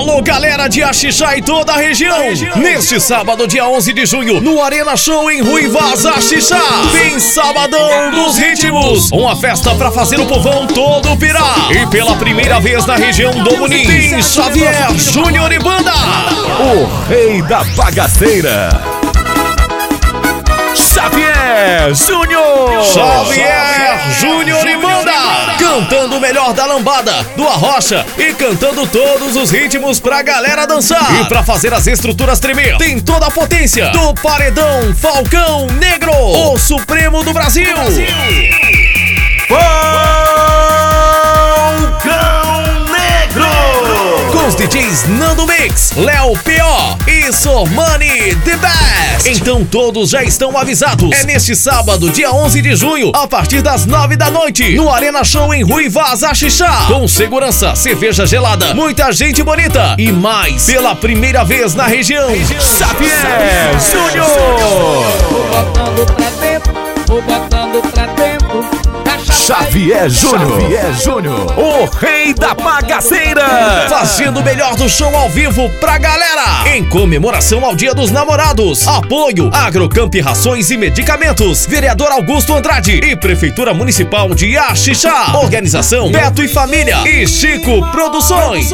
Alô, galera de Axixá e toda a região. Neste sábado, dia 11 de junho, no Arena Show em Ruivaz, Axixá. Tem Sabadão dos Ritmos. Uma festa pra fazer o povão todo pirar. E pela primeira vez na região do Munim, tem Xavier Júnior e Banda. O rei da bagaceira. Xavier Júnior! Xavier! Cantando o melhor da lambada, do arrocha e cantando todos os ritmos pra galera dançar. E pra fazer as estruturas tremer, tem toda a potência do Paredão Falcão Negro, o Supremo do Brasil. Falcão os DJs Nando Mix, Léo P.O. e Sormani The Best. Então todos já estão avisados. É neste sábado, dia 11 de junho, a partir das 9 da noite, no Arena Show em Ruivaz, Axixá. Com segurança, cerveja gelada, muita gente bonita e mais pela primeira vez na região. Xavier Júnior! Vou botando pra dentro, vou botando pra Xavier Júnior! Xavier Júnior! O rei da bagaceira! Fazendo o melhor do show ao vivo pra galera. Em comemoração ao Dia dos Namorados. Apoio Agrocamp Rações e Medicamentos. Vereador Augusto Andrade e Prefeitura Municipal de Axixá. Organização Beto e Família e Chico Produções.